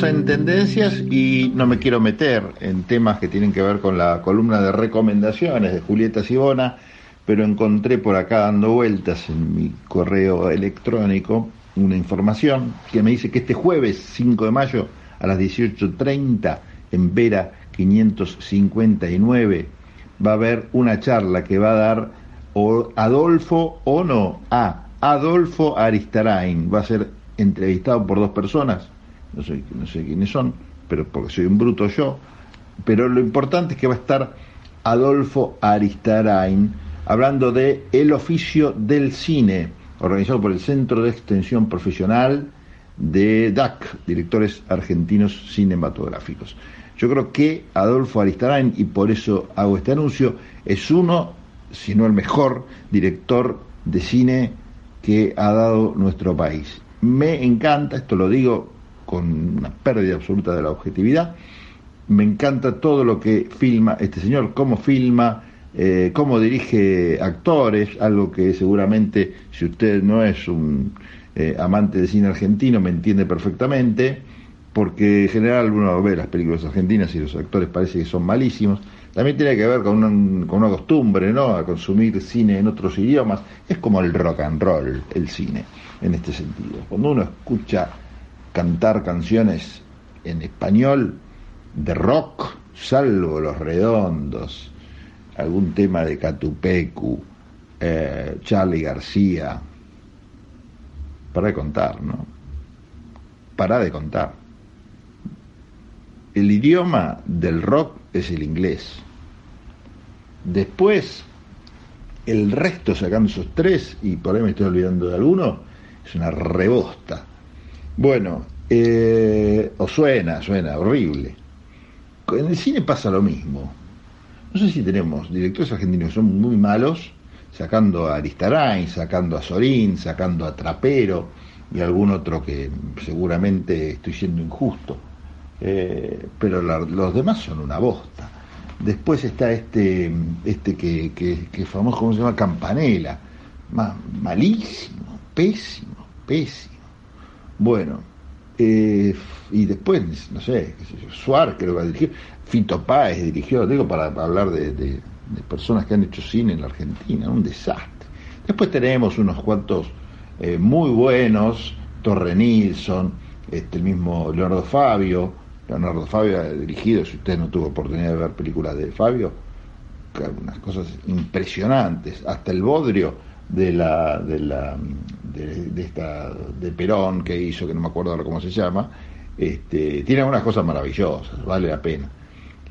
en tendencias y no me quiero meter en temas que tienen que ver con la columna de recomendaciones de Julieta Sibona, pero encontré por acá dando vueltas en mi correo electrónico una información que me dice que este jueves 5 de mayo a las 18.30 en Vera 559 va a haber una charla que va a dar Adolfo o no a Adolfo Aristarain. Va a ser entrevistado por dos personas, no sé, no sé quiénes son, pero porque soy un bruto yo. Pero lo importante es que va a estar Adolfo Aristarain hablando de El oficio del cine, organizado por el Centro de Extensión Profesional de DAC, Directores Argentinos Cinematográficos. Yo creo que Adolfo Aristarain, y por eso hago este anuncio, es uno, si no el mejor, director de cine que ha dado nuestro país. Me encanta, esto lo digo con una pérdida absoluta de la objetividad, me encanta todo lo que filma este señor, cómo filma, eh, cómo dirige actores, algo que seguramente si usted no es un eh, amante de cine argentino me entiende perfectamente, porque en general uno ve las películas argentinas y los actores parece que son malísimos. También tiene que ver con una, con una costumbre, ¿no? A consumir cine en otros idiomas. Es como el rock and roll, el cine, en este sentido. Cuando uno escucha cantar canciones en español de rock, salvo los redondos, algún tema de Catupecu, eh, Charlie García, para de contar, ¿no? Para de contar. El idioma del rock es el inglés. Después, el resto sacando esos tres, y por ahí me estoy olvidando de alguno, es una rebosta. Bueno, eh, o suena, suena horrible. En el cine pasa lo mismo. No sé si tenemos directores argentinos que son muy malos, sacando a Aristarain, sacando a Sorín, sacando a Trapero y algún otro que seguramente estoy siendo injusto. Eh, pero los demás son una bosta. Después está este, este que, que, famoso, ¿cómo se llama? Campanela. malísimo, pésimo, pésimo. Bueno, eh, y después, no sé, Suárez creo que dirigir. Fito Páez dirigió, digo, para, hablar de, personas que han hecho cine en la Argentina, un desastre. Después tenemos unos cuantos eh, muy buenos, Torre Nilsson, este, el mismo Leonardo Fabio, Leonardo Fabio ha dirigido, si usted no tuvo oportunidad de ver películas de Fabio, unas cosas impresionantes, hasta el bodrio de la de la de, esta de Perón que hizo, que no me acuerdo ahora cómo se llama, este, tiene unas cosas maravillosas, vale la pena.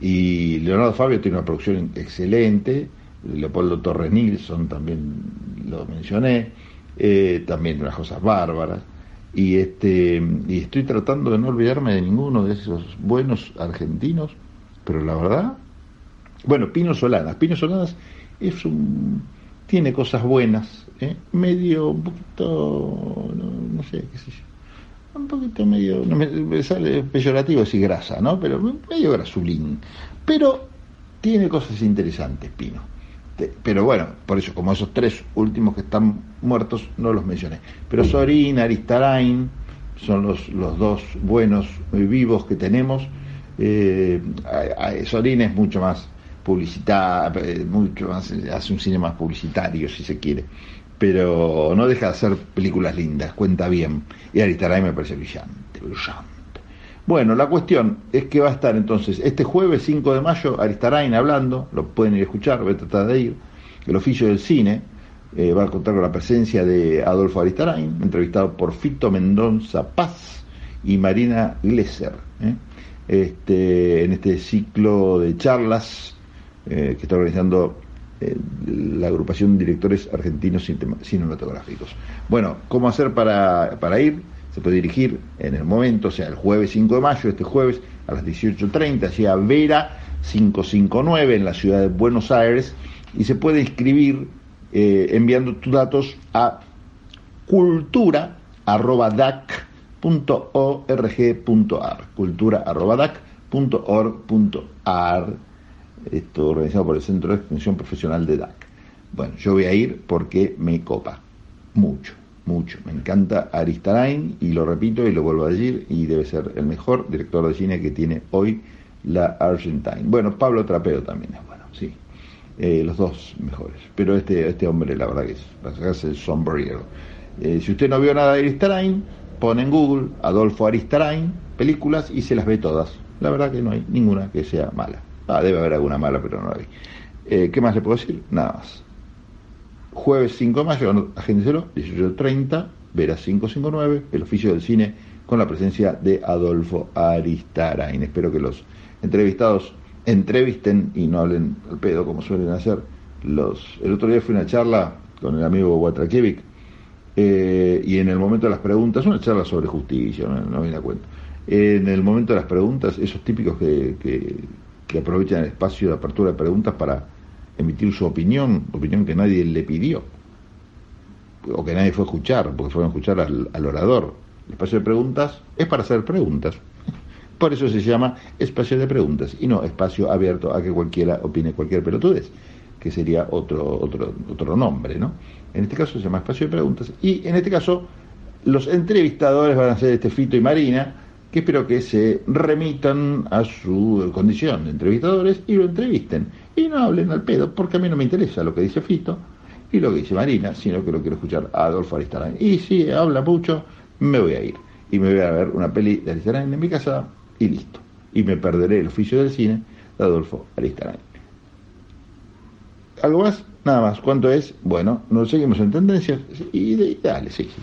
Y Leonardo Fabio tiene una producción excelente, Leopoldo Torres Nilsson también lo mencioné, eh, también unas cosas bárbaras. Y, este, y estoy tratando de no olvidarme de ninguno de esos buenos argentinos, pero la verdad, bueno, Pino Solanas, Pino Solanas es un, tiene cosas buenas, ¿eh? medio, un poquito, no, sé, qué sé yo, un poquito medio, no me, sale peyorativo decir grasa, ¿no? Pero medio grasulín. Pero tiene cosas interesantes, Pino. Pero bueno, por eso, como esos tres últimos que están muertos, no los mencioné. Pero Sorín, Aristarain, son los, los dos buenos vivos que tenemos. Eh, Sorín es mucho más publicitario, eh, mucho más, hace un cine más publicitario, si se quiere pero no deja de hacer películas lindas, cuenta bien. Y Aristarain me parece brillante, brillante. Bueno, la cuestión es que va a estar entonces este jueves 5 de mayo Aristarain hablando, lo pueden ir a escuchar, voy a tratar de ir, el oficio del cine, eh, va a contar con la presencia de Adolfo Aristarain, entrevistado por Fito Mendonza Paz y Marina Glesser, ¿eh? este, en este ciclo de charlas eh, que está organizando eh, la agrupación de directores argentinos cinematográficos. Bueno, ¿cómo hacer para, para ir? Se puede dirigir en el momento, o sea, el jueves 5 de mayo, este jueves a las 18.30, hacia Vera 559 en la ciudad de Buenos Aires, y se puede inscribir eh, enviando tus datos a cultura.dac.org.ar cultura.dac.org.ar esto organizado por el Centro de Extensión Profesional de DAC. Bueno, yo voy a ir porque me copa, mucho, mucho. Me encanta Aristarain y lo repito y lo vuelvo a decir y debe ser el mejor director de cine que tiene hoy la Argentine. Bueno, Pablo Trapero también es bueno, sí. Eh, los dos mejores. Pero este, este hombre, la verdad que es, para sacarse el sombrero. Eh, si usted no vio nada de Aristarain, pone en Google Adolfo Aristarain, películas y se las ve todas. La verdad que no hay ninguna que sea mala. Ah, debe haber alguna mala, pero no hay. Eh, ¿Qué más le puedo decir? Nada más. Jueves 5 de mayo, agéndeselo, 18.30, Vera 559, el oficio del cine con la presencia de Adolfo Aristarain. Espero que los entrevistados entrevisten y no hablen al pedo como suelen hacer. Los, el otro día fui a una charla con el amigo Watrakiewicz eh, y en el momento de las preguntas, una charla sobre justicia, no, viene a cuenta. En el momento de las preguntas, esos típicos que, aprovechan el espacio de apertura de preguntas para emitir su opinión, opinión que nadie le pidió, o que nadie fue a escuchar, porque fueron a escuchar al, al orador. El espacio de preguntas es para hacer preguntas. Por eso se llama espacio de preguntas y no espacio abierto a que cualquiera opine cualquier pelotudez, que sería otro, otro, otro nombre, ¿no? En este caso se llama espacio de preguntas y en este caso los entrevistadores van a ser este Fito y Marina, que espero que se remitan a su condición de entrevistadores y lo entrevisten. Y no hablen al pedo, porque a mí no me interesa lo que dice Fito y lo que dice Marina, sino que lo quiero escuchar a Adolfo Aristarán. Y si habla mucho, me voy a ir. Y me voy a ver una peli de Aristarán en mi casa y listo. Y me perderé el oficio del cine de Adolfo Aristarán. ¿Algo más? Nada más. ¿Cuánto es? Bueno, nos seguimos en tendencias y, dale, sí, sí.